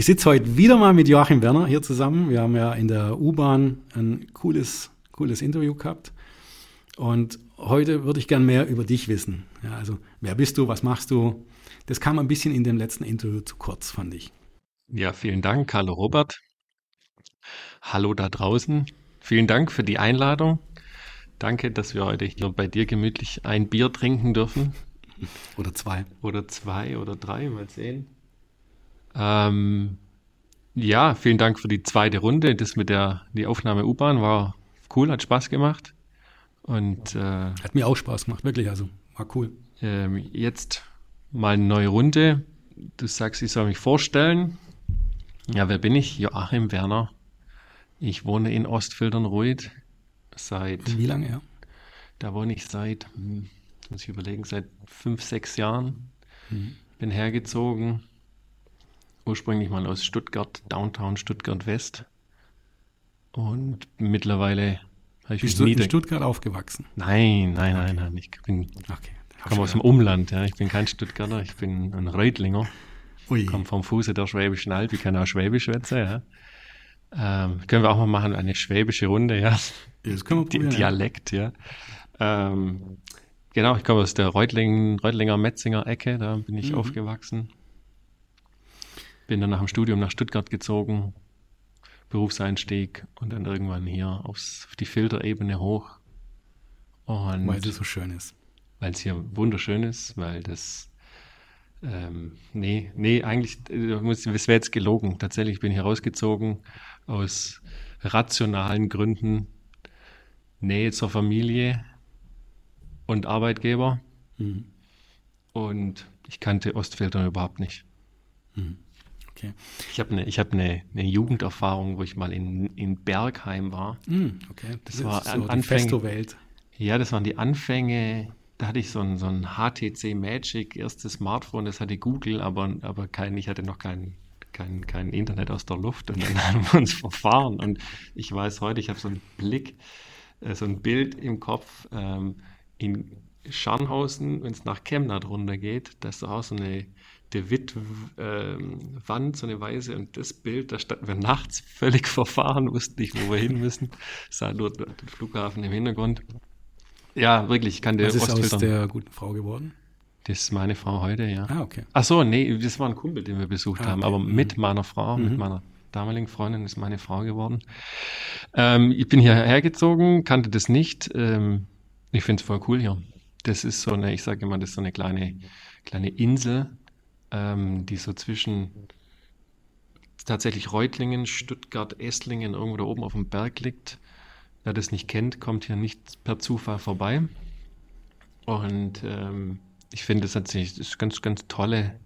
Ich sitze heute wieder mal mit Joachim Werner hier zusammen. Wir haben ja in der U-Bahn ein cooles, cooles Interview gehabt. Und heute würde ich gern mehr über dich wissen. Ja, also, wer bist du? Was machst du? Das kam ein bisschen in dem letzten Interview zu kurz, fand ich. Ja, vielen Dank, Hallo Robert. Hallo da draußen. Vielen Dank für die Einladung. Danke, dass wir heute hier bei dir gemütlich ein Bier trinken dürfen. Oder zwei. Oder zwei oder drei, mal sehen. Ähm, ja, vielen Dank für die zweite Runde. Das mit der die Aufnahme U-Bahn war cool, hat Spaß gemacht. Und äh, hat mir auch Spaß gemacht, wirklich. Also war cool. Ähm, jetzt mal eine neue Runde. Du sagst, ich soll mich vorstellen. Ja, wer bin ich? Joachim Werner. Ich wohne in Ostfildern-Ruid seit. Wie lange, ja? Da wohne ich seit, hm, muss ich überlegen, seit fünf, sechs Jahren. Mhm. Bin hergezogen ursprünglich mal aus Stuttgart, Downtown Stuttgart West. Und mittlerweile ich Bist du in Stuttgart aufgewachsen? Nein, nein, nein, nein. Ich bin, okay. komme aus dem Umland. Ja. Ich bin kein Stuttgarter, ich bin ein Reutlinger. Ui. Komme vom Fuße der Schwäbischen Alb. Ich kann auch Schwäbisch schwätzen. Ja. Ähm, können wir auch mal machen, eine schwäbische Runde, ja. Das können wir probieren, Dialekt, ja. Ähm, genau, ich komme aus der Reutling, Reutlinger Metzinger Ecke, da bin ich mhm. aufgewachsen. Bin dann nach dem Studium nach Stuttgart gezogen, Berufseinstieg und dann irgendwann hier aufs, auf die Filterebene hoch. Und weil es so schön ist. Weil es hier wunderschön ist, weil das ähm, nee, nee, eigentlich, es wäre jetzt gelogen. Tatsächlich bin ich hier rausgezogen aus rationalen Gründen. Nähe zur Familie und Arbeitgeber. Mhm. Und ich kannte Ostfiltern überhaupt nicht. Mhm. Okay. Ich habe eine hab ne, ne Jugenderfahrung, wo ich mal in, in Bergheim war. Mm, okay. Das, das war so an, Festo-Welt. Ja, das waren die Anfänge. Da hatte ich so ein, so ein HTC Magic, erstes Smartphone, das hatte Google, aber, aber kein, ich hatte noch kein, kein, kein Internet aus der Luft und dann haben wir uns verfahren. Und ich weiß heute, ich habe so einen Blick, äh, so ein Bild im Kopf ähm, in Scharnhausen, wenn es nach Chemnat runtergeht, da ist auch so eine De Witt-Wand, ähm, so eine Weise, und das Bild, da standen wir nachts völlig verfahren, wussten nicht, wo wir hin müssen, sah nur den Flughafen im Hintergrund. Ja, wirklich, ich kann dir Was ist aus der guten Frau geworden? Das ist meine Frau heute, ja. Ah, okay. Ach so, nee, das war ein Kumpel, den wir besucht ah, haben, aber mhm. mit meiner Frau, mhm. mit meiner damaligen Freundin ist meine Frau geworden. Ähm, ich bin hierher gezogen, kannte das nicht. Ähm, ich finde es voll cool hier. Das ist so eine, ich sage immer, das ist so eine kleine, kleine Insel, ähm, die so zwischen tatsächlich Reutlingen, Stuttgart, Esslingen irgendwo da oben auf dem Berg liegt. Wer das nicht kennt, kommt hier nicht per Zufall vorbei. Und ähm, ich finde, das hat sich, das ist ganz, ganz tolle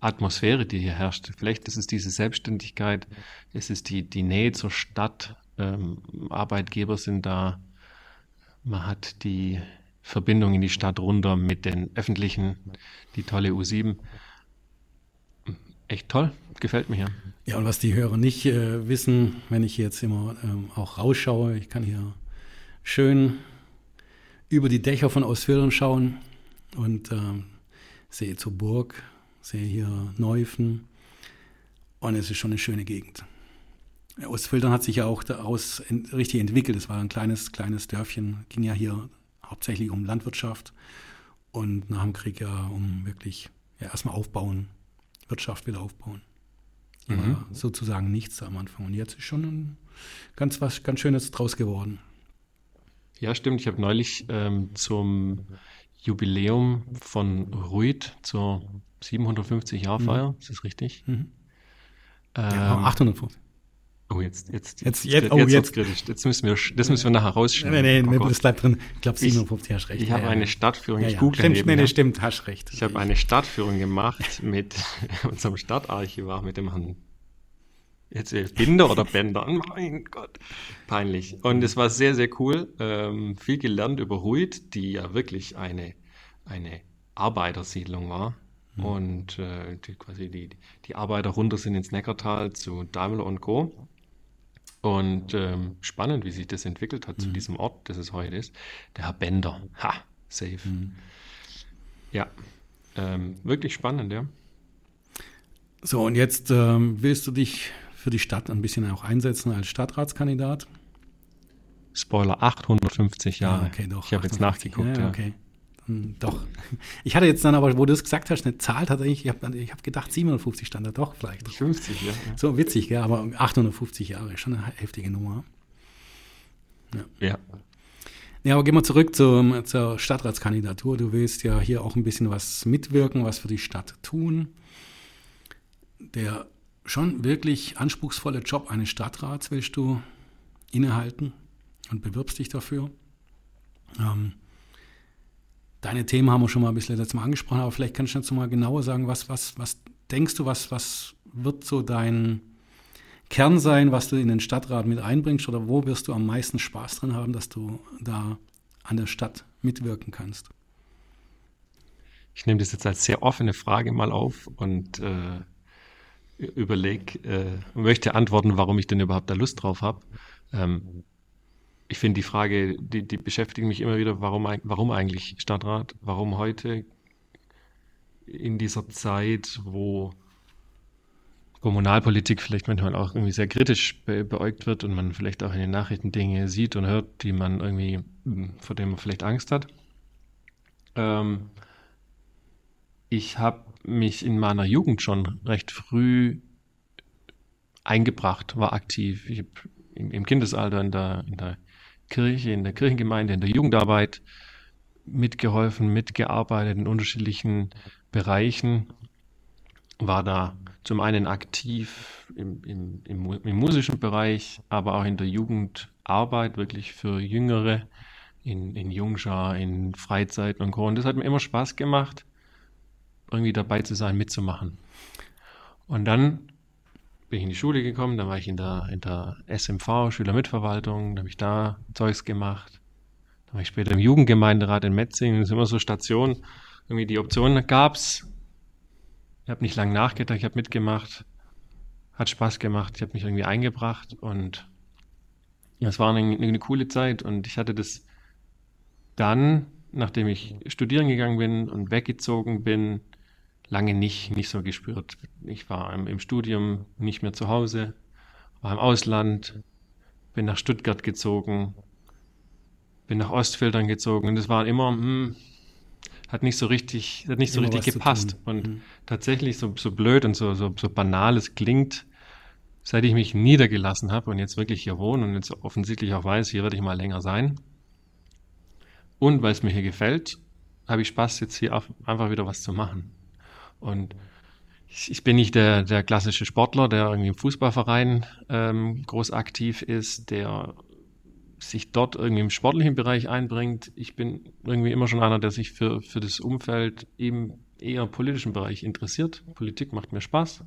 Atmosphäre, die hier herrscht. Vielleicht ist es diese Selbstständigkeit, es ist die, die Nähe zur Stadt, ähm, Arbeitgeber sind da, man hat die Verbindung in die Stadt runter mit den öffentlichen, die tolle U7 echt toll. Gefällt mir hier. Ja, und was die Hörer nicht äh, wissen, wenn ich jetzt immer ähm, auch rausschaue, ich kann hier schön über die Dächer von Ostfildern schauen und ähm, sehe zur Burg, sehe hier Neufen und es ist schon eine schöne Gegend. Ostfildern hat sich ja auch daraus ent richtig entwickelt. Es war ein kleines, kleines Dörfchen, ging ja hier hauptsächlich um Landwirtschaft und nach dem Krieg ja um wirklich ja, erstmal aufbauen Wirtschaft wieder aufbauen. Mhm. War sozusagen nichts am Anfang. Und jetzt ist schon ein ganz was ganz Schönes draus geworden. Ja, stimmt. Ich habe neulich ähm, zum Jubiläum von Ruid zur 750 Jahr Feier, mhm. ist das richtig? Mhm. Ähm, ja, 850. Oh, jetzt, jetzt, jetzt, jetzt, oh, jetzt, kritisch. Jetzt müssen wir, das müssen wir nachher rausschneiden. Nein, nein, nein, das bleibt drin. Ich glaube, 57 hast recht. Ich habe ja, eine Stadtführung, ja, ich google stimmt, nee, nee, stimmt, hast recht. Ich habe eine Stadtführung gemacht mit unserem Stadtarchivar, mit dem Herrn Jetzt Binder oder Bänder. Mein Gott. Peinlich. Und es war sehr, sehr cool. Ähm, viel gelernt über Ruid, die ja wirklich eine, eine Arbeitersiedlung war. Mhm. Und äh, die, quasi die, die Arbeiter runter sind ins Neckartal zu Daimler und Co. Und ähm, spannend, wie sich das entwickelt hat mhm. zu diesem Ort, das es heute ist. Der Herr Bender. Ha, safe. Mhm. Ja, ähm, wirklich spannend, ja. So, und jetzt ähm, willst du dich für die Stadt ein bisschen auch einsetzen als Stadtratskandidat? Spoiler, 850 Jahre. Ja, okay, doch. Ich habe jetzt nachgeguckt. Ja, ja. Okay. Hm, doch. Ich hatte jetzt dann aber, wo du es gesagt hast, eine Zahl tatsächlich, ich habe ich hab gedacht, 750 stand da doch vielleicht. 50, ja. So witzig, ja, aber 850 Jahre, schon eine heftige Nummer. Ja. ja. Ja, aber gehen wir zurück zum, zur Stadtratskandidatur. Du willst ja hier auch ein bisschen was mitwirken, was für die Stadt tun. Der schon wirklich anspruchsvolle Job eines Stadtrats willst du innehalten und bewirbst dich dafür. Ähm, deine Themen haben wir schon mal ein bisschen letztes Mal angesprochen, aber vielleicht kannst du jetzt mal genauer sagen, was, was, was denkst du, was, was wird so dein Kern sein, was du in den Stadtrat mit einbringst oder wo wirst du am meisten Spaß dran haben, dass du da an der Stadt mitwirken kannst? Ich nehme das jetzt als sehr offene Frage mal auf und äh, überlege, äh, möchte antworten, warum ich denn überhaupt da Lust drauf habe. Ähm, ich finde die Frage, die, die beschäftigt mich immer wieder, warum, warum eigentlich Stadtrat? Warum heute in dieser Zeit, wo Kommunalpolitik vielleicht manchmal auch irgendwie sehr kritisch be beäugt wird und man vielleicht auch in den Nachrichten Dinge sieht und hört, die man irgendwie, hm, vor denen man vielleicht Angst hat. Ähm, ich habe mich in meiner Jugend schon recht früh eingebracht, war aktiv. Ich habe im, Kindesalter in der, in der Kirche, in der Kirchengemeinde, in der Jugendarbeit mitgeholfen, mitgearbeitet in unterschiedlichen Bereichen, war da zum einen aktiv im, im, im, im, musischen Bereich, aber auch in der Jugendarbeit, wirklich für Jüngere, in, in Jungschar, in Freizeiten und Co. Und das hat mir immer Spaß gemacht, irgendwie dabei zu sein, mitzumachen. Und dann bin ich in die Schule gekommen, dann war ich in der, in der SMV, Schülermitverwaltung, da habe ich da Zeugs gemacht. Dann war ich später im Jugendgemeinderat in Metzingen, das ist immer so Station. Irgendwie die Option gab's, ich habe nicht lange nachgedacht, ich habe mitgemacht, hat Spaß gemacht, ich habe mich irgendwie eingebracht und es war eine, eine, coole Zeit und ich hatte das dann, nachdem ich studieren gegangen bin und weggezogen bin, lange nicht, nicht so gespürt. Ich war im, Studium nicht mehr zu Hause, war im Ausland, bin nach Stuttgart gezogen, bin nach Ostfildern gezogen und es war immer, hm, hat nicht so richtig, hat nicht so richtig gepasst. Und mhm. tatsächlich, so, so blöd und so, so, so banal es klingt, seit ich mich niedergelassen habe und jetzt wirklich hier wohne und jetzt offensichtlich auch weiß, hier werde ich mal länger sein. Und weil es mir hier gefällt, habe ich Spaß, jetzt hier einfach wieder was zu machen. Und ich, bin nicht der, der klassische Sportler, der irgendwie im Fußballverein ähm, groß aktiv ist, der sich dort irgendwie im sportlichen Bereich einbringt. Ich bin irgendwie immer schon einer, der sich für, für das Umfeld eben eher politischen Bereich interessiert. Politik macht mir Spaß.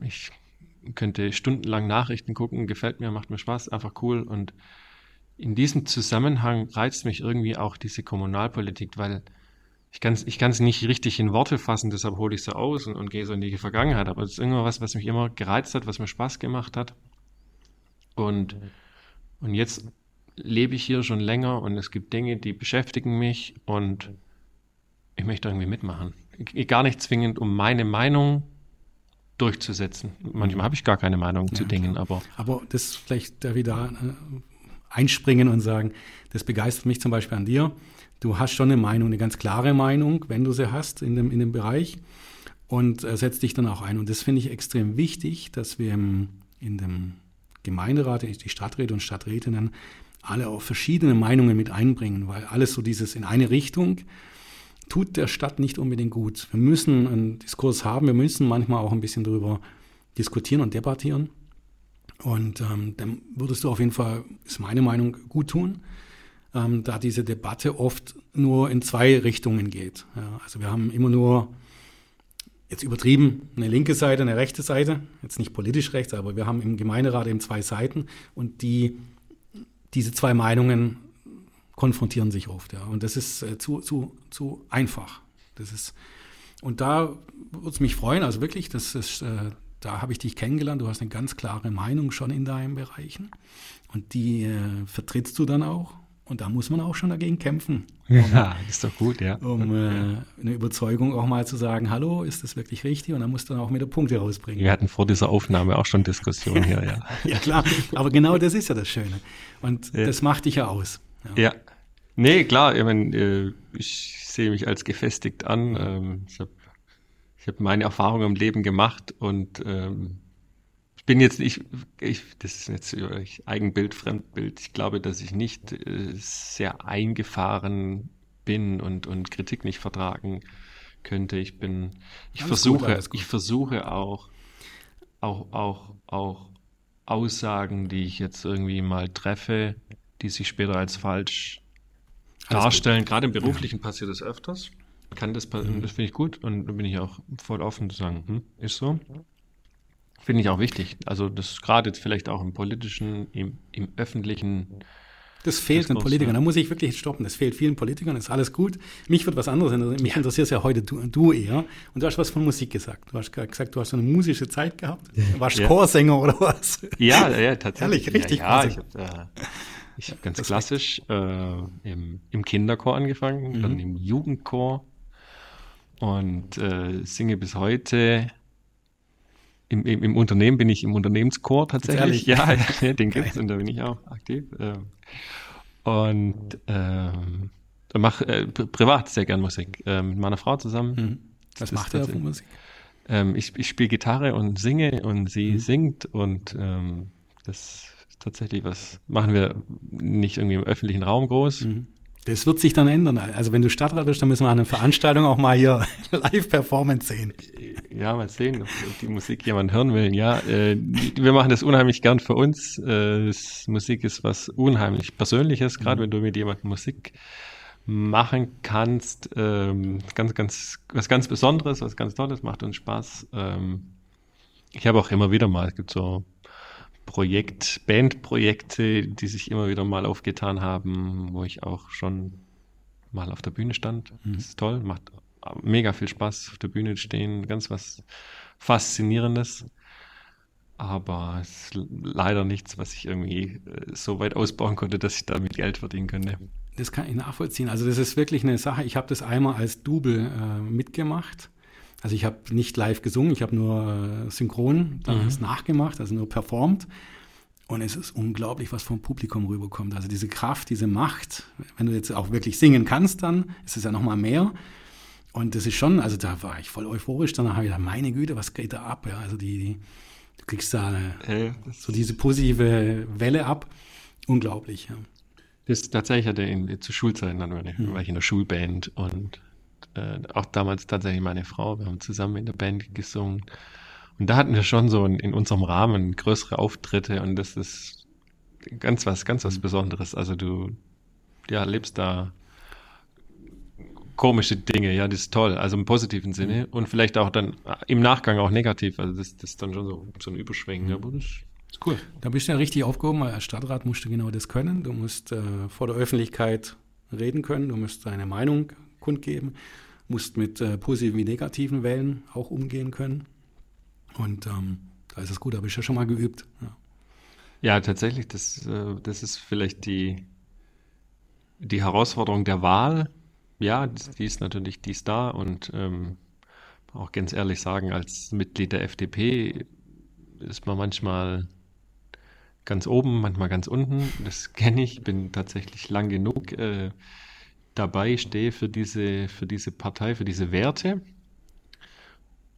Ich könnte stundenlang Nachrichten gucken, gefällt mir, macht mir Spaß, einfach cool. Und in diesem Zusammenhang reizt mich irgendwie auch diese Kommunalpolitik, weil ich kann es ich kann's nicht richtig in Worte fassen, deshalb hole ich so aus und, und gehe so in die Vergangenheit. Aber es ist irgendwas, was mich immer gereizt hat, was mir Spaß gemacht hat. Und und jetzt lebe ich hier schon länger und es gibt Dinge, die beschäftigen mich und ich möchte irgendwie mitmachen. Gar nicht zwingend, um meine Meinung durchzusetzen. Manchmal habe ich gar keine Meinung ja, zu Dingen, klar. aber. Aber das vielleicht da wieder äh, einspringen und sagen, das begeistert mich zum Beispiel an dir. Du hast schon eine Meinung, eine ganz klare Meinung, wenn du sie hast in dem, in dem Bereich und äh, setzt dich dann auch ein. Und das finde ich extrem wichtig, dass wir im, in dem Gemeinderat, die Stadträte und Stadträtinnen alle auch verschiedene Meinungen mit einbringen, weil alles so dieses in eine Richtung tut der Stadt nicht unbedingt gut. Wir müssen einen Diskurs haben, wir müssen manchmal auch ein bisschen darüber diskutieren und debattieren. Und ähm, dann würdest du auf jeden Fall, ist meine Meinung, gut tun, ähm, da diese Debatte oft nur in zwei Richtungen geht. Ja, also wir haben immer nur jetzt übertrieben eine linke Seite, eine rechte Seite, jetzt nicht politisch rechts, aber wir haben im Gemeinderat eben zwei Seiten und die, diese zwei Meinungen konfrontieren sich oft. Ja. Und das ist äh, zu, zu, zu einfach. Das ist, und da würde es mich freuen, also wirklich, das ist, äh, da habe ich dich kennengelernt, du hast eine ganz klare Meinung schon in deinen Bereichen und die äh, vertrittst du dann auch und da muss man auch schon dagegen kämpfen. Ja, ist doch gut, ja. Um äh, eine Überzeugung auch mal zu sagen, hallo, ist das wirklich richtig? Und dann musst du dann auch wieder Punkte rausbringen. Wir hatten vor dieser Aufnahme auch schon Diskussionen hier, ja. ja, klar. Aber genau das ist ja das Schöne. Und ja. das macht dich ja aus. Ja. ja. Nee, klar, ich, mein, äh, ich sehe mich als gefestigt an. Ähm, ich habe ich hab meine Erfahrungen im Leben gemacht und ähm, bin jetzt nicht, ich, das ist jetzt Eigenbild, Fremdbild. Ich glaube, dass ich nicht äh, sehr eingefahren bin und, und Kritik nicht vertragen könnte. Ich bin, ich alles versuche, gut, ich versuche auch, auch, auch, auch Aussagen, die ich jetzt irgendwie mal treffe, die sich später als falsch alles darstellen. Gut. Gerade im Beruflichen ja. passiert das öfters. Kann das, mhm. das finde ich gut und da bin ich auch voll offen zu sagen, hm, ist so. Finde ich auch wichtig. Also das gerade jetzt vielleicht auch im politischen, im, im öffentlichen. Das fehlt den Politikern. Da muss ich wirklich stoppen. Das fehlt vielen Politikern. Das ist alles gut. Mich wird was anderes interessieren. Mich ja. interessiert ja heute du, du, eher. Und du hast was von Musik gesagt. Du hast gesagt, du hast eine musische Zeit gehabt. Du warst ja. Chorsänger oder was? Ja, ja, tatsächlich. Ehrlich, richtig. Ja, ja ich habe äh, hab ganz das klassisch äh, im, im Kinderchor angefangen, mhm. dann im Jugendchor und äh, singe bis heute im, im, im, Unternehmen bin ich im Unternehmenschor tatsächlich. Ja, ja, den gibt's und da bin ich auch aktiv. Ähm. Und ähm, mache äh, privat sehr gern Musik. Äh, mit meiner Frau zusammen. Mhm. Was macht ihr für Musik? Ähm, ich ich spiele Gitarre und singe und sie mhm. singt und ähm, das ist tatsächlich was machen wir nicht irgendwie im öffentlichen Raum groß. Mhm. Das wird sich dann ändern. Also wenn du Stadtrat bist, dann müssen wir an einer Veranstaltung auch mal hier Live-Performance sehen. Ja, mal sehen, ob, die Musik jemand hören will. Ja, äh, wir machen das unheimlich gern für uns. Äh, Musik ist was unheimlich Persönliches, gerade mhm. wenn du mit jemandem Musik machen kannst. Ähm, ganz, ganz, was ganz Besonderes, was ganz Tolles, macht uns Spaß. Ähm, ich habe auch immer wieder mal, es gibt so Projekt, Bandprojekte, die sich immer wieder mal aufgetan haben, wo ich auch schon mal auf der Bühne stand. Mhm. Das ist toll, macht mega viel Spaß, auf der Bühne stehen, ganz was Faszinierendes. Aber es ist leider nichts, was ich irgendwie äh, so weit ausbauen konnte, dass ich damit Geld verdienen könnte. Das kann ich nachvollziehen. Also das ist wirklich eine Sache. Ich habe das einmal als Double äh, mitgemacht also ich habe nicht live gesungen, ich habe nur äh, synchron mhm. nachgemacht, also nur performt. Und es ist unglaublich, was vom Publikum rüberkommt. Also diese Kraft, diese Macht, wenn du jetzt auch wirklich singen kannst, dann ist es ja nochmal mehr. Und das ist schon, also da war ich voll euphorisch. Danach habe ich gedacht, meine Güte, was geht da ab? Ja, also die, die du kriegst da eine, so diese positive Welle ab. Unglaublich, ja. Das tatsächlich hatte in, zu Schulzeiten dann war ich, mhm. war ich in der Schulband und äh, auch damals tatsächlich meine Frau, wir haben zusammen in der Band gesungen. Und da hatten wir schon so in, in unserem Rahmen größere Auftritte. Und das ist ganz was, ganz was Besonderes. Also du, ja, lebst da komische Dinge, ja, das ist toll, also im positiven Sinne. Mhm. und vielleicht auch dann im Nachgang auch negativ, also das, das ist dann schon so, so ein Überschwingen, aber das ist cool. Da bist du ja richtig aufgehoben, als Stadtrat musst du genau das können, du musst äh, vor der Öffentlichkeit reden können, du musst deine Meinung kundgeben musst mit äh, positiven wie negativen Wellen auch umgehen können. Und ähm, da ist es gut, habe ich ja schon mal geübt. Ja, ja tatsächlich, das, äh, das ist vielleicht die, die Herausforderung der Wahl. Ja, die ist natürlich, die da und ähm, auch ganz ehrlich sagen, als Mitglied der FDP ist man manchmal ganz oben, manchmal ganz unten. Das kenne ich, bin tatsächlich lang genug äh, dabei stehe für diese, für diese Partei, für diese Werte.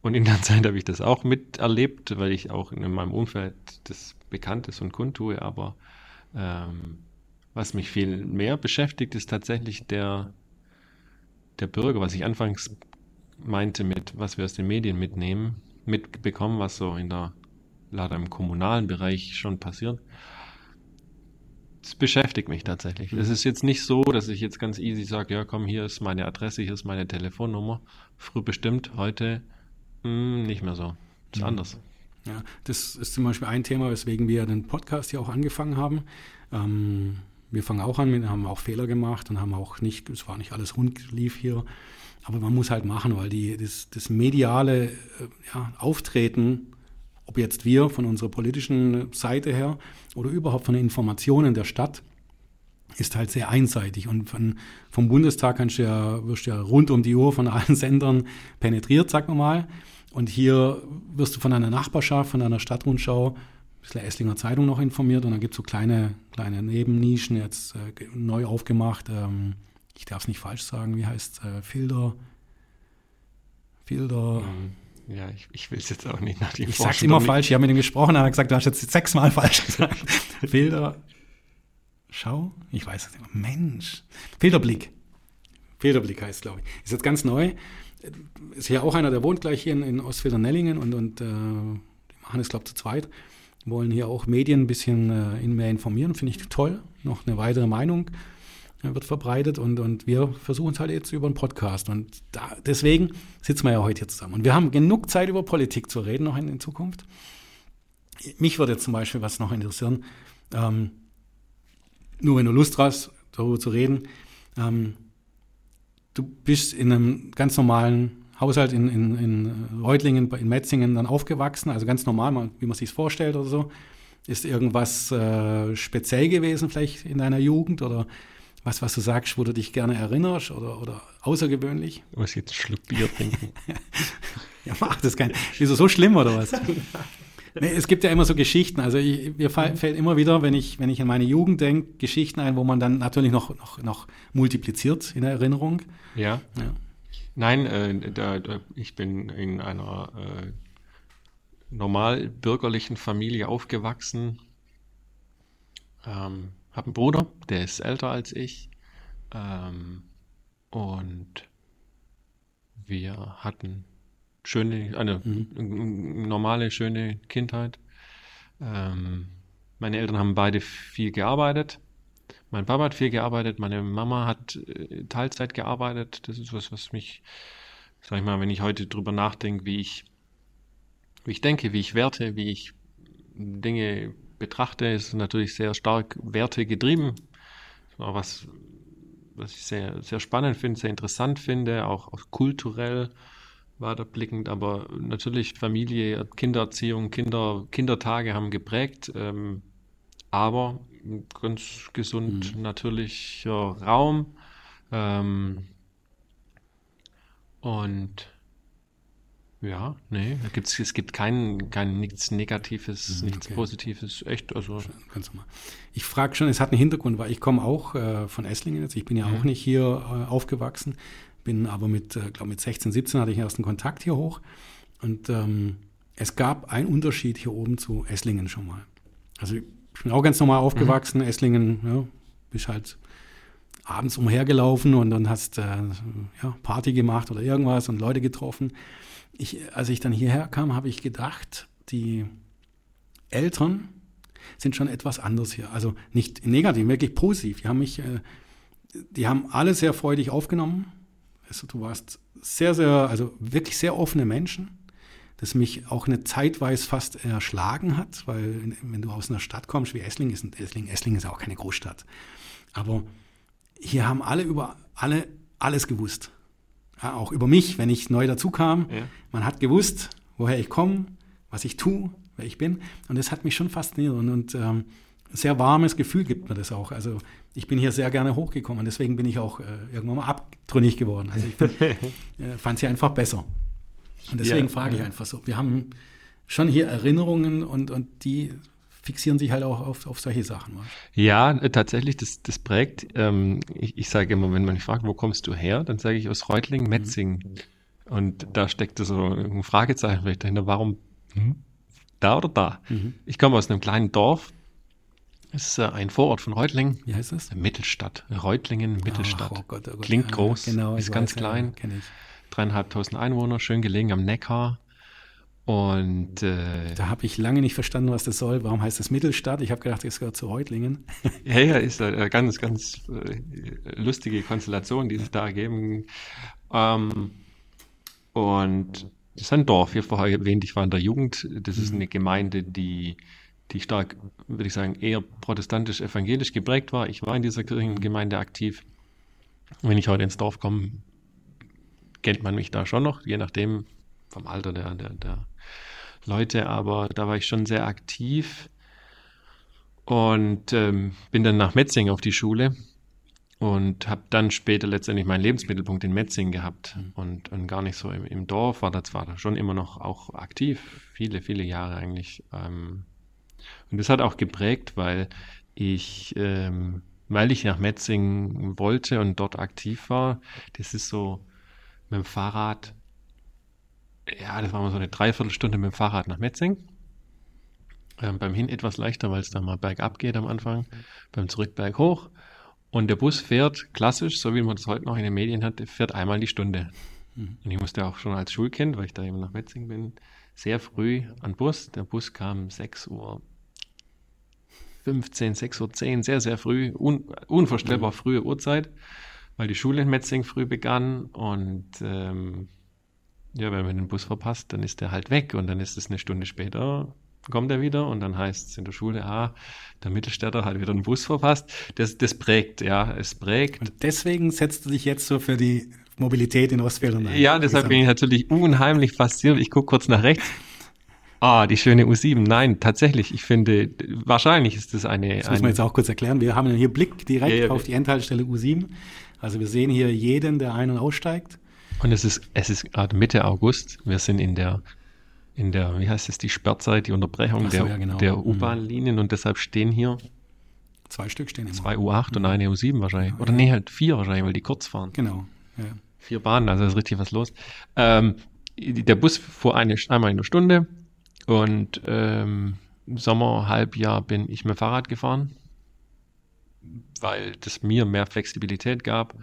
Und in der Zeit habe ich das auch miterlebt, weil ich auch in meinem Umfeld das Bekanntes und kundtue. Aber ähm, was mich viel mehr beschäftigt, ist tatsächlich der, der Bürger, was ich anfangs meinte mit, was wir aus den Medien mitnehmen, mitbekommen, was so in der, leider im kommunalen Bereich schon passiert. Es beschäftigt mich tatsächlich. Es ist jetzt nicht so, dass ich jetzt ganz easy sage, ja komm, hier ist meine Adresse, hier ist meine Telefonnummer. Früh bestimmt, heute Mm, nicht mehr so. Ist mhm. anders. Ja, das ist zum Beispiel ein Thema, weswegen wir den Podcast hier auch angefangen haben. Ähm, wir fangen auch an, wir haben auch Fehler gemacht und haben auch nicht, es war nicht alles rund lief hier. Aber man muss halt machen, weil die, das, das mediale äh, ja, Auftreten, ob jetzt wir von unserer politischen Seite her oder überhaupt von den Informationen der Stadt, ist halt sehr einseitig. Und von, vom Bundestag kannst du ja, wirst du ja rund um die Uhr von allen Sendern penetriert, sagen wir mal. Und hier wirst du von einer Nachbarschaft, von einer Stadtrundschau, ein bisschen Esslinger Zeitung noch informiert und dann gibt es so kleine, kleine Nebennischen, jetzt äh, neu aufgemacht. Ähm, ich darf es nicht falsch sagen, wie heißt äh, Filder? Filder. Mhm. Ja, ich, ich will es jetzt auch nicht nach dem Ich sag's immer falsch, ich habe mit ihm gesprochen, er hat gesagt, du hast jetzt sechsmal falsch gesagt. Filder. Schau? Ich weiß es nicht. Mensch. Filterblick. Filterblick heißt, glaube ich. Ist jetzt ganz neu ist hier auch einer, der wohnt gleich hier in, in Ostfildern-Nellingen und, und äh, die machen es, glaube ich, zu zweit. Wollen hier auch Medien ein bisschen äh, mehr informieren, finde ich toll. Noch eine weitere Meinung wird verbreitet und, und wir versuchen es halt jetzt über einen Podcast. Und da, deswegen sitzen wir ja heute hier zusammen. Und wir haben genug Zeit, über Politik zu reden, noch in, in Zukunft. Mich würde jetzt zum Beispiel was noch interessieren, ähm, nur wenn du Lust hast, darüber zu reden. Ähm, du bist in einem ganz normalen Haushalt in, in, in Reutlingen, in Metzingen dann aufgewachsen, also ganz normal, wie man sich vorstellt oder so. Ist irgendwas äh, speziell gewesen vielleicht in deiner Jugend oder was, was du sagst, wo du dich gerne erinnerst oder, oder außergewöhnlich? Du musst jetzt Schluck Bier trinken. ja, mach das kein. Wieso so schlimm oder was? Nee, es gibt ja immer so Geschichten. Also ich, mir fällt immer wieder, wenn ich, wenn ich an meine Jugend denke, Geschichten ein, wo man dann natürlich noch, noch, noch multipliziert in der Erinnerung. Ja. ja. Nein, äh, da, da, ich bin in einer äh, normal bürgerlichen Familie aufgewachsen. Ähm, habe einen Bruder, der ist älter als ich. Ähm, und wir hatten schöne, eine mhm. normale, schöne Kindheit. Ähm, meine Eltern haben beide viel gearbeitet. Mein Papa hat viel gearbeitet, meine Mama hat äh, Teilzeit gearbeitet. Das ist was, was mich, sag ich mal, wenn ich heute drüber nachdenke, wie ich, wie ich denke, wie ich werte, wie ich Dinge betrachte, ist natürlich sehr stark Werte getrieben. Das war was, was ich sehr, sehr spannend finde, sehr interessant finde, auch, auch kulturell weiterblickend, aber natürlich Familie, Kindererziehung, Kinder, Kindertage haben geprägt, ähm, aber ganz gesund mhm. natürlicher Raum. Ähm, und ja, nee, gibt's, es gibt kein, kein nichts Negatives, mhm, nichts okay. Positives, echt. Also. Ganz normal. Ich frage schon, es hat einen Hintergrund, weil ich komme auch äh, von Esslingen jetzt. Ich bin ja, ja. auch nicht hier äh, aufgewachsen bin aber mit, äh, glaube mit 16, 17 hatte ich ersten Kontakt hier hoch. Und ähm, es gab einen Unterschied hier oben zu Esslingen schon mal. Also ich bin auch ganz normal aufgewachsen. Mhm. Esslingen, ja, bist halt abends umhergelaufen und dann hast äh, ja, Party gemacht oder irgendwas und Leute getroffen. Ich, als ich dann hierher kam, habe ich gedacht, die Eltern sind schon etwas anders hier. Also nicht negativ, wirklich positiv. Die haben mich, äh, die haben alle sehr freudig aufgenommen. Also du warst sehr, sehr, also wirklich sehr offene Menschen, das mich auch eine Zeitweise fast erschlagen hat, weil wenn du aus einer Stadt kommst wie Essling, ist Essling, Essling ist auch keine Großstadt. Aber hier haben alle über alle alles gewusst. Ja, auch über mich, wenn ich neu dazu kam. Ja. Man hat gewusst, woher ich komme, was ich tue, wer ich bin. Und das hat mich schon fasziniert. Und, und ähm, sehr warmes Gefühl gibt mir das auch. Also ich bin hier sehr gerne hochgekommen. Deswegen bin ich auch äh, irgendwann mal abtrünnig geworden. Also ich äh, fand es hier einfach besser. Und deswegen ja, frage ich einfach so. Wir haben schon hier Erinnerungen und, und die fixieren sich halt auch auf, auf solche Sachen. Ja, äh, tatsächlich, das, das prägt. Ähm, ich, ich sage immer, wenn man mich fragt, wo kommst du her, dann sage ich aus Reutlingen. Metzing. Mhm. Und da steckt so ein Fragezeichen vielleicht dahinter, warum mhm. da oder da? Mhm. Ich komme aus einem kleinen Dorf, das ist äh, ein Vorort von Reutlingen. Wie heißt das? Mittelstadt. Reutlingen, Mittelstadt. Ach, oh Gott, oh Gott. Klingt groß, ja, genau, ist ganz weiß, klein. Ja, Dreieinhalbtausend Einwohner, schön gelegen am Neckar. Und äh, da habe ich lange nicht verstanden, was das soll. Warum heißt das Mittelstadt? Ich habe gedacht, es gehört zu Reutlingen. ja, ja, ist eine ganz, ganz äh, lustige Konstellation, die sich da ergeben. Ähm, und das ist ein Dorf, wie vorher erwähnt, ich war in der Jugend. Das ist mhm. eine Gemeinde, die, die stark, würde ich sagen, eher protestantisch-evangelisch geprägt war. Ich war in dieser Kirchengemeinde aktiv. Wenn ich heute ins Dorf komme, kennt man mich da schon noch, je nachdem vom Alter der, der, der Leute, aber da war ich schon sehr aktiv und ähm, bin dann nach Metzing auf die Schule und habe dann später letztendlich meinen Lebensmittelpunkt in Metzing gehabt mhm. und, und gar nicht so im, im, Dorf, war da zwar schon immer noch auch aktiv, viele, viele Jahre eigentlich. Ähm, und das hat auch geprägt, weil ich, ähm, weil ich nach Metzing wollte und dort aktiv war, das ist so mit dem Fahrrad, ja, das war mal so eine Dreiviertelstunde mit dem Fahrrad nach Metzing. Ähm, beim Hin etwas leichter, weil es da mal bergab geht am Anfang, beim Zurück berghoch. Und der Bus fährt klassisch, so wie man das heute noch in den Medien hat, fährt einmal die Stunde. Mhm. Und ich musste auch schon als Schulkind, weil ich da eben nach Metzing bin, sehr früh an Bus. Der Bus kam 6 Uhr 15, 6 Uhr 10, sehr, sehr früh, un, unvorstellbar mhm. frühe Uhrzeit, weil die Schule in Metzing früh begann und ähm, ja, wenn man den Bus verpasst, dann ist der halt weg und dann ist es eine Stunde später kommt er wieder und dann heißt es in der Schule, ah, der Mittelstädter hat wieder einen Bus verpasst. Das, das prägt, ja, es prägt. Und deswegen setzt du dich jetzt so für die Mobilität in Ostfildern ein. Ja, deshalb bin ich natürlich unheimlich fasziniert. Ich gucke kurz nach rechts. Ah, die schöne U7. Nein, tatsächlich, ich finde, wahrscheinlich ist das eine. Das muss man jetzt auch kurz erklären. Wir haben hier Blick direkt ja, ja, auf die Endhaltestelle U7. Also wir sehen hier jeden, der ein- und aussteigt. Und es ist, es ist gerade Mitte August. Wir sind in der in der, wie heißt es, die Sperrzeit, die Unterbrechung so, der, ja, genau. der mhm. U-Bahn-Linien und deshalb stehen hier zwei Stück stehen immer. Zwei U8 und eine U7 wahrscheinlich. Oder nee, halt vier wahrscheinlich, weil die kurz fahren. Genau. Ja. Vier Bahnen, also ist richtig was los. Ähm, der Bus fuhr eine, einmal in der Stunde und ähm, im Sommer, Halbjahr bin ich mit dem Fahrrad gefahren, weil das mir mehr Flexibilität gab.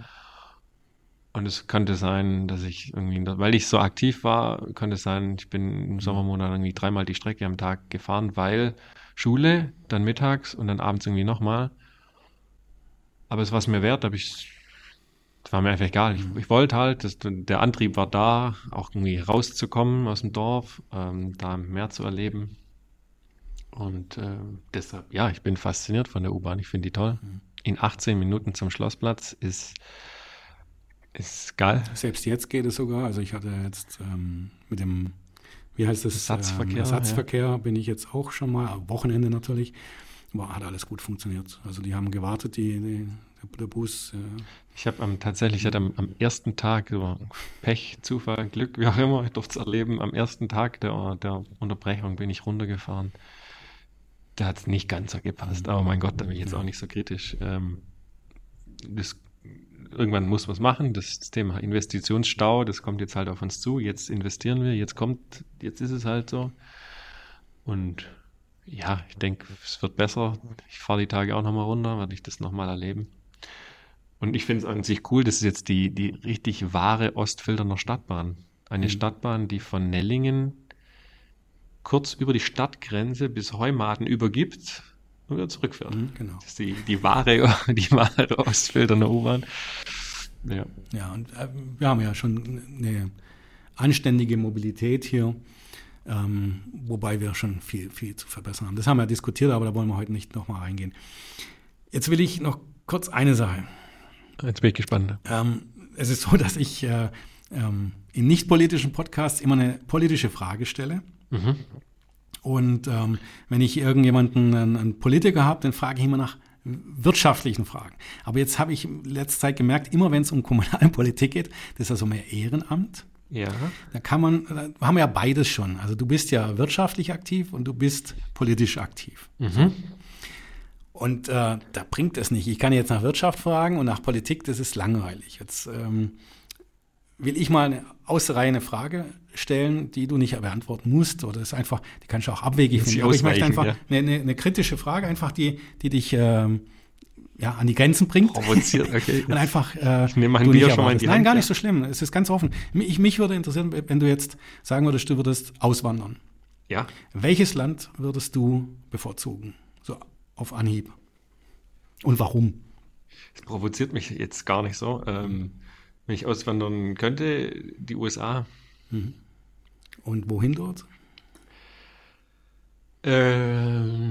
Und es könnte sein, dass ich irgendwie, weil ich so aktiv war, könnte es sein, ich bin im Sommermonat irgendwie dreimal die Strecke am Tag gefahren, weil Schule, dann mittags und dann abends irgendwie nochmal. Aber es war es mir wert, aber ich, das war mir einfach egal. Ich, ich wollte halt, das, der Antrieb war da, auch irgendwie rauszukommen aus dem Dorf, ähm, da mehr zu erleben. Und äh, deshalb, ja, ich bin fasziniert von der U-Bahn. Ich finde die toll. Mhm. In 18 Minuten zum Schlossplatz ist ist geil. Selbst jetzt geht es sogar. Also ich hatte jetzt ähm, mit dem, wie heißt das? Ersatzverkehr. Ähm, Ersatzverkehr ja. bin ich jetzt auch schon mal, am Wochenende natürlich. Aber hat alles gut funktioniert. Also die haben gewartet, die, die der Bus. Äh ich habe am, tatsächlich hatte am, am, ersten Tag, über Pech, Zufall, Glück, wie auch immer, ich durfte es erleben, am ersten Tag der, der Unterbrechung bin ich runtergefahren. Da hat es nicht ganz so gepasst, aber mein Gott, da bin ich jetzt auch nicht so kritisch. Ähm, das irgendwann muss was machen. Das Thema Investitionsstau, das kommt jetzt halt auf uns zu. Jetzt investieren wir, jetzt kommt, jetzt ist es halt so. Und ja, ich denke, es wird besser. Ich fahre die Tage auch nochmal runter, werde ich das nochmal erleben. Und ich finde es an sich cool, das ist jetzt die, die richtig wahre Ostfilterner Stadtbahn. Eine mhm. Stadtbahn, die von Nellingen kurz über die Stadtgrenze bis Heumaten übergibt und wieder zurückfährt. Mhm, genau. Das ist die, die wahre, die wahre Ostfilterner U-Bahn. Ja. ja, und äh, wir haben ja schon eine anständige Mobilität hier, ähm, wobei wir schon viel, viel zu verbessern haben. Das haben wir diskutiert, aber da wollen wir heute nicht nochmal reingehen. Jetzt will ich noch kurz eine Sache. Jetzt bin ich gespannt. Ähm, es ist so, dass ich äh, ähm, in nicht politischen Podcasts immer eine politische Frage stelle. Mhm. Und ähm, wenn ich irgendjemanden, einen, einen Politiker habe, dann frage ich immer nach wirtschaftlichen Fragen. Aber jetzt habe ich in letzter Zeit gemerkt, immer wenn es um Kommunalpolitik geht, das ist also mehr Ehrenamt. Ja. Da kann man, da haben wir ja beides schon. Also du bist ja wirtschaftlich aktiv und du bist politisch aktiv. Mhm. Und äh, da bringt es nicht. Ich kann jetzt nach Wirtschaft fragen und nach Politik, das ist langweilig. Jetzt ähm, will ich mal eine ausreine Frage stellen, die du nicht beantworten musst oder ist einfach, die kannst du auch abwegig finden. Aber ich möchte einfach ja. eine, eine, eine, kritische Frage, einfach die, die dich ähm, ja, an die Grenzen bringt. Provoziert, okay. und einfach äh, ich nehme mein Bier schon mal in die Nein, gar nicht so schlimm. Es ist ganz offen. Mich, mich würde interessieren, wenn du jetzt sagen würdest, du würdest auswandern. Ja. Welches Land würdest du bevorzugen? So auf Anhieb. Und warum? Es provoziert mich jetzt gar nicht so. Ähm, wenn ich auswandern könnte, die USA. Mhm. Und wohin dort? Ähm,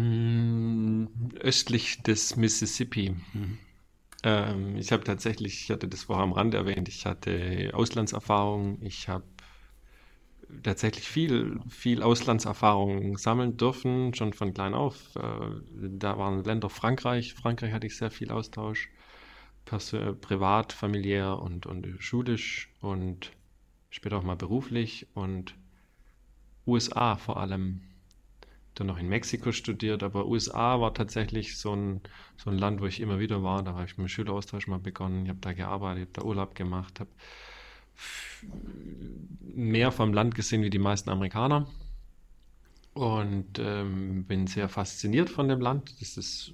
östlich des Mississippi. Mhm. Ähm, ich habe tatsächlich, ich hatte das vorher am Rand erwähnt, ich hatte Auslandserfahrung, ich habe tatsächlich viel, viel Auslandserfahrung sammeln dürfen, schon von klein auf. Äh, da waren Länder Frankreich, Frankreich hatte ich sehr viel Austausch, privat, familiär und, und schulisch und später auch mal beruflich und USA vor allem. Dann noch in Mexiko studiert, aber USA war tatsächlich so ein, so ein Land, wo ich immer wieder war. Da habe ich mit dem Schüleraustausch mal begonnen, ich habe da gearbeitet, habe da Urlaub gemacht, habe mehr vom Land gesehen wie die meisten Amerikaner und ähm, bin sehr fasziniert von dem Land. Das ist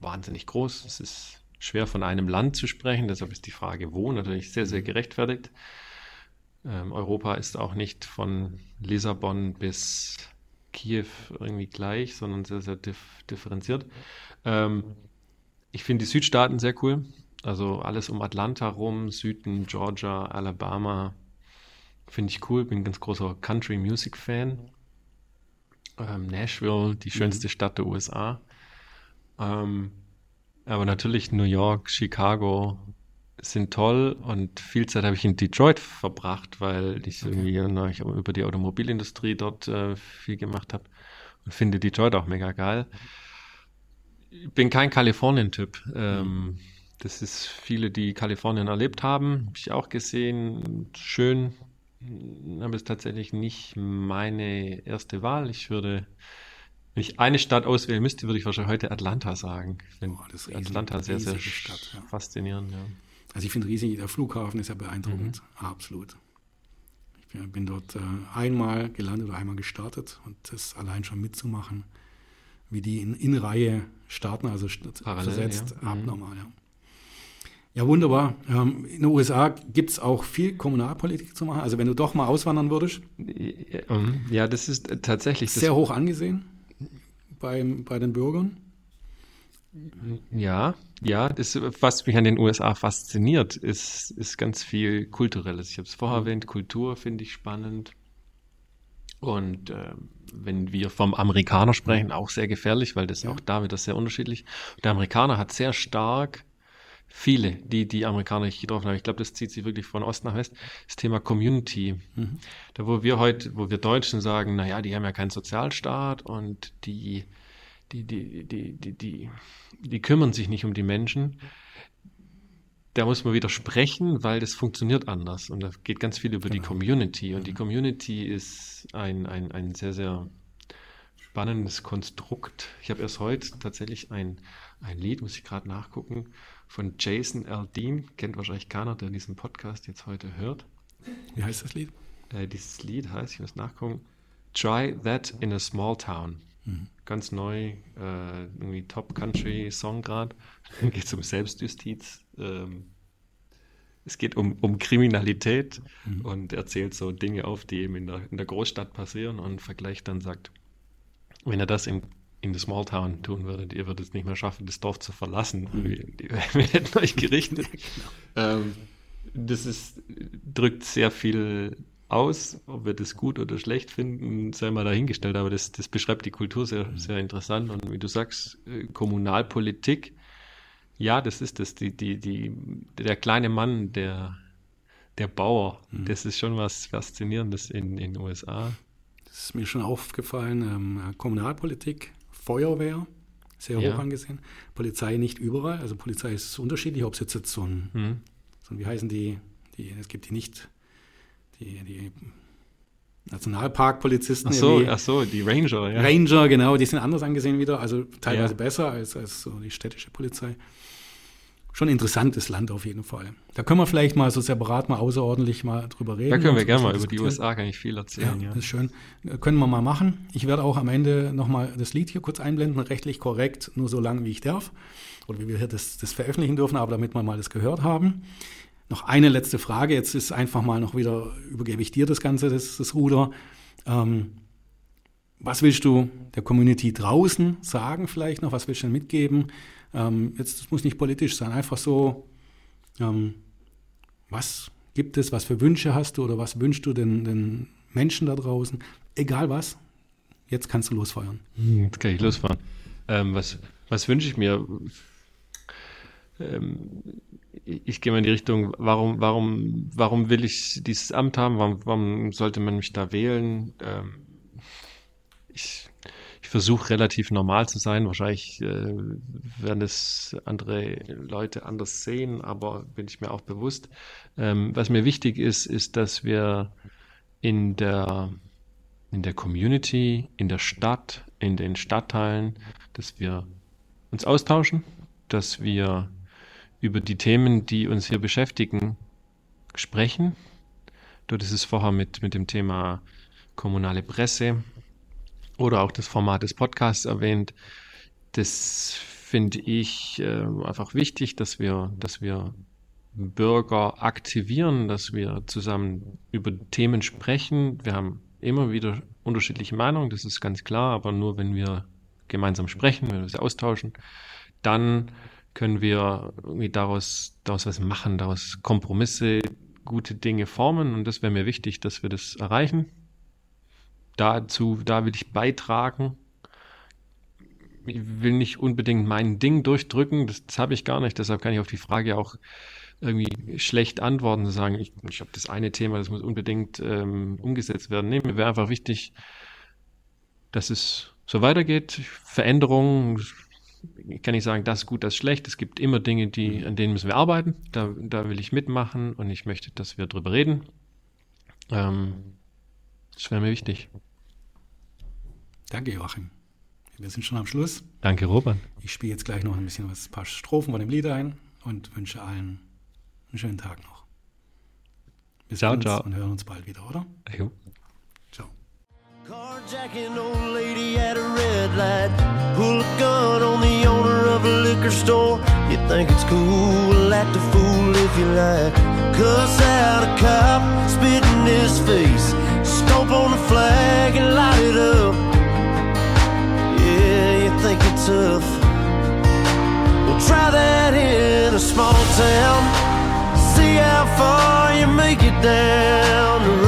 wahnsinnig groß. Es ist schwer von einem Land zu sprechen. Deshalb ist die Frage, wo, natürlich sehr, sehr gerechtfertigt. Ähm, Europa ist auch nicht von Lissabon bis Kiew irgendwie gleich, sondern sehr, sehr dif differenziert. Ähm, ich finde die Südstaaten sehr cool. Also alles um Atlanta rum, Süden, Georgia, Alabama. Finde ich cool. Bin ein ganz großer Country Music Fan. Ähm, Nashville, die schönste mhm. Stadt der USA. Ähm, aber natürlich New York, Chicago sind toll und viel Zeit habe ich in Detroit verbracht, weil ich okay. irgendwie über die Automobilindustrie dort äh, viel gemacht habe und finde Detroit auch mega geil. Ich bin kein Kalifornien-Typ. Ähm, mhm. Das ist viele, die Kalifornien erlebt haben, habe ich auch gesehen. Schön, aber es ist tatsächlich nicht meine erste Wahl. Ich würde, wenn ich eine Stadt auswählen müsste, würde ich wahrscheinlich heute Atlanta sagen. Oh, Atlanta sehr, sehr Stadt, ja. faszinierend. Ja. Also ich finde riesig, der Flughafen ist ja beeindruckend, mhm. absolut. Ich bin dort äh, einmal gelandet oder einmal gestartet und das allein schon mitzumachen, wie die in, in Reihe starten, also Parallel, versetzt, ja. Mhm. abnormal. Ja. Ja, wunderbar. Ähm, in den USA gibt es auch viel Kommunalpolitik zu machen. Also wenn du doch mal auswandern würdest. Ja, das ist tatsächlich. Sehr hoch angesehen beim, bei den Bürgern. Ja, ja, das, was mich an den USA fasziniert, ist, ist ganz viel Kulturelles. Ich habe es vorher erwähnt, Kultur finde ich spannend. Und äh, wenn wir vom Amerikaner sprechen, auch sehr gefährlich, weil das ja. auch da wieder sehr unterschiedlich. Der Amerikaner hat sehr stark viele, die die Amerikaner nicht getroffen haben. Ich glaube, das zieht sich wirklich von Ost nach West. Das Thema Community. Mhm. Da, wo wir heute, wo wir Deutschen sagen, naja, die haben ja keinen Sozialstaat und die, die, die, die, die, die, die kümmern sich nicht um die Menschen. Da muss man widersprechen, weil das funktioniert anders. Und da geht ganz viel über genau. die Community. Und die mhm. Community ist ein, ein, ein sehr, sehr spannendes Konstrukt. Ich habe erst heute tatsächlich ein, ein Lied, muss ich gerade nachgucken, von Jason Aldean. Kennt wahrscheinlich keiner, der diesen Podcast jetzt heute hört. Wie heißt das Lied? Äh, dieses Lied heißt, ich muss nachgucken, Try That in a Small Town. Mhm. Ganz neu, äh, irgendwie Top Country Song gerade. geht es um Selbstjustiz. Ähm, es geht um, um Kriminalität mhm. und erzählt so Dinge auf, die eben in der, in der Großstadt passieren und vergleicht dann, sagt, wenn er das im in der Small Town tun würdet, ihr würdet es nicht mehr schaffen, das Dorf zu verlassen. Wir, wir, hätten euch gerichtet. genau. ähm, das ist, drückt sehr viel aus, ob wir das gut oder schlecht finden, sei mal dahingestellt, aber das, das beschreibt die Kultur sehr, mhm. sehr interessant. Und wie du sagst, äh, Kommunalpolitik, ja, das ist das, die, die, die, der kleine Mann, der, der Bauer, mhm. das ist schon was Faszinierendes in den USA. Das ist mir schon aufgefallen, ähm, Kommunalpolitik Feuerwehr, sehr ja. hoch angesehen. Polizei nicht überall. Also Polizei ist unterschiedlich, ob es jetzt, jetzt so ein, mhm. so ein, wie heißen die, die, es gibt die nicht, die, die Nationalparkpolizisten. Ach so, ach so, die Ranger, ja. Ranger, genau, die sind anders angesehen wieder, also teilweise ja. besser als, als so die städtische Polizei schon interessantes Land auf jeden Fall. Da können wir vielleicht mal so separat mal außerordentlich mal drüber reden. Da können wir gerne mal über die USA gar nicht viel erzählen. Ja, ja, das ist schön. Können wir mal machen. Ich werde auch am Ende nochmal das Lied hier kurz einblenden, rechtlich korrekt, nur so lange wie ich darf. Oder wie wir hier das, das veröffentlichen dürfen, aber damit wir mal das gehört haben. Noch eine letzte Frage. Jetzt ist einfach mal noch wieder, übergebe ich dir das Ganze, das, das Ruder. Ähm, was willst du der Community draußen sagen vielleicht noch? Was willst du denn mitgeben? Ähm, jetzt, das muss nicht politisch sein, einfach so, ähm, was gibt es, was für Wünsche hast du oder was wünschst du den, den Menschen da draußen, egal was, jetzt kannst du losfeuern. Hm, jetzt kann ich losfahren. Ähm, was, was wünsche ich mir? Ähm, ich gehe mal in die Richtung, warum, warum, warum will ich dieses Amt haben? Warum, warum sollte man mich da wählen? Ähm, ich, ich versuche relativ normal zu sein. Wahrscheinlich äh, werden es andere Leute anders sehen, aber bin ich mir auch bewusst. Ähm, was mir wichtig ist, ist, dass wir in der, in der Community, in der Stadt, in den Stadtteilen, dass wir uns austauschen, dass wir über die Themen, die uns hier beschäftigen, sprechen. Dort ist es vorher mit, mit dem Thema kommunale Presse oder auch das Format des Podcasts erwähnt. Das finde ich äh, einfach wichtig, dass wir, dass wir Bürger aktivieren, dass wir zusammen über Themen sprechen. Wir haben immer wieder unterschiedliche Meinungen, das ist ganz klar, aber nur wenn wir gemeinsam sprechen, wenn wir uns austauschen, dann können wir irgendwie daraus, daraus was machen, daraus Kompromisse, gute Dinge formen und das wäre mir wichtig, dass wir das erreichen. Dazu, da will ich beitragen. Ich will nicht unbedingt mein Ding durchdrücken, das, das habe ich gar nicht, deshalb kann ich auf die Frage auch irgendwie schlecht antworten, zu sagen, ich, ich habe das eine Thema, das muss unbedingt ähm, umgesetzt werden. Nee, mir wäre einfach wichtig, dass es so weitergeht. Veränderungen, ich kann nicht sagen, das ist gut, das ist schlecht. Es gibt immer Dinge, die, an denen müssen wir arbeiten. Da, da will ich mitmachen und ich möchte, dass wir drüber reden. Ähm, das wäre mir wichtig. Danke, Joachim. Wir sind schon am Schluss. Danke, Robert. Ich spiele jetzt gleich noch ein bisschen was, ein paar Strophen von dem Lied ein und wünsche allen einen schönen Tag noch. Bis ciao, ciao. und hören uns bald wieder, oder? Jo. Carjacking old lady at a red light. Pull a gun on the owner of a liquor store. You think it's cool, act a fool if you like. Cuss out a cop, spit in his face. Stomp on the flag and light it up. Well, try that in a small town. See how far you make it down the road.